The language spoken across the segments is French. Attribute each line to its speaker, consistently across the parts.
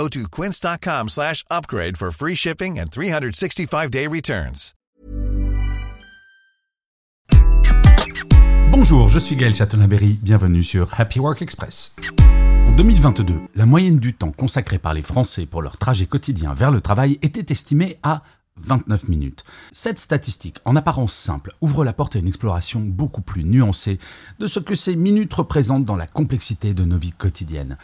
Speaker 1: Go to quince.com slash upgrade for free shipping and 365-day returns.
Speaker 2: Bonjour, je suis Gaël Chatonaberry, bienvenue sur Happy Work Express. En 2022, la moyenne du temps consacré par les Français pour leur trajet quotidien vers le travail était estimée à 29 minutes. Cette statistique, en apparence simple, ouvre la porte à une exploration beaucoup plus nuancée de ce que ces minutes représentent dans la complexité de nos vies quotidiennes.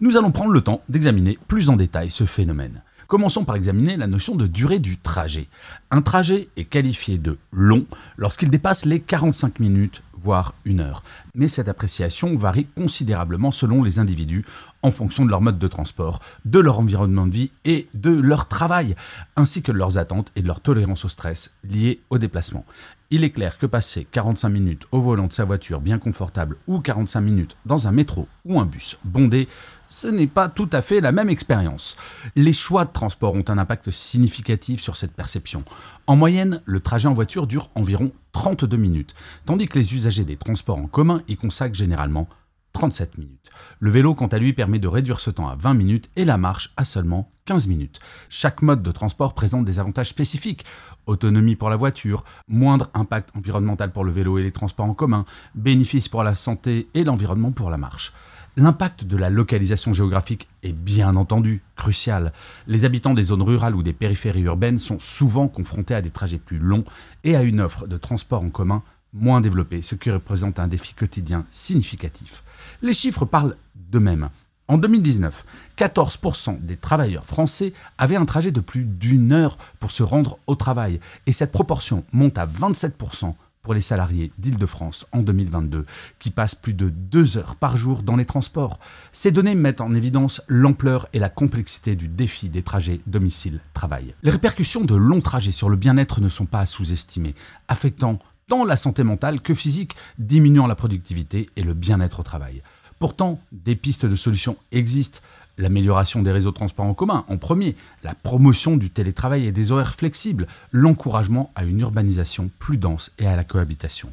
Speaker 2: Nous allons prendre le temps d'examiner plus en détail ce phénomène. Commençons par examiner la notion de durée du trajet. Un trajet est qualifié de long lorsqu'il dépasse les 45 minutes, voire une heure. Mais cette appréciation varie considérablement selon les individus en fonction de leur mode de transport, de leur environnement de vie et de leur travail, ainsi que de leurs attentes et de leur tolérance au stress lié au déplacement. Il est clair que passer 45 minutes au volant de sa voiture bien confortable ou 45 minutes dans un métro ou un bus bondé, ce n'est pas tout à fait la même expérience. Les choix de transport ont un impact significatif sur cette perception. En moyenne, le trajet en voiture dure environ 32 minutes, tandis que les usagers des transports en commun y consacrent généralement 37 minutes. Le vélo, quant à lui, permet de réduire ce temps à 20 minutes et la marche à seulement 15 minutes. Chaque mode de transport présente des avantages spécifiques. Autonomie pour la voiture, moindre impact environnemental pour le vélo et les transports en commun, bénéfices pour la santé et l'environnement pour la marche. L'impact de la localisation géographique est bien entendu crucial. Les habitants des zones rurales ou des périphéries urbaines sont souvent confrontés à des trajets plus longs et à une offre de transport en commun moins développée, ce qui représente un défi quotidien significatif. Les chiffres parlent d'eux-mêmes. En 2019, 14% des travailleurs français avaient un trajet de plus d'une heure pour se rendre au travail, et cette proportion monte à 27% pour les salariés d'Île-de-France en 2022, qui passent plus de deux heures par jour dans les transports. Ces données mettent en évidence l'ampleur et la complexité du défi des trajets domicile-travail. Les répercussions de longs trajets sur le bien-être ne sont pas à sous-estimer, affectant tant la santé mentale que physique, diminuant la productivité et le bien-être au travail. Pourtant, des pistes de solutions existent. L'amélioration des réseaux de transport en commun, en premier, la promotion du télétravail et des horaires flexibles, l'encouragement à une urbanisation plus dense et à la cohabitation.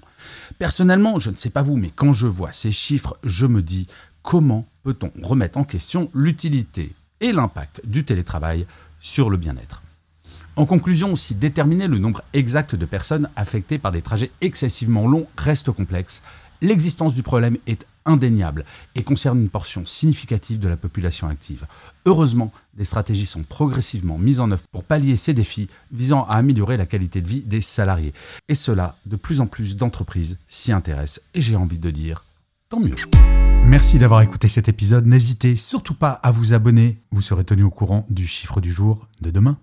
Speaker 2: Personnellement, je ne sais pas vous, mais quand je vois ces chiffres, je me dis comment peut-on remettre en question l'utilité et l'impact du télétravail sur le bien-être? En conclusion, si déterminer le nombre exact de personnes affectées par des trajets excessivement longs reste complexe, l'existence du problème est indéniable et concerne une portion significative de la population active. Heureusement, des stratégies sont progressivement mises en œuvre pour pallier ces défis visant à améliorer la qualité de vie des salariés. Et cela, de plus en plus d'entreprises s'y intéressent et j'ai envie de dire, tant mieux. Merci d'avoir écouté cet épisode. N'hésitez surtout pas à vous abonner. Vous serez tenu au courant du chiffre du jour de demain.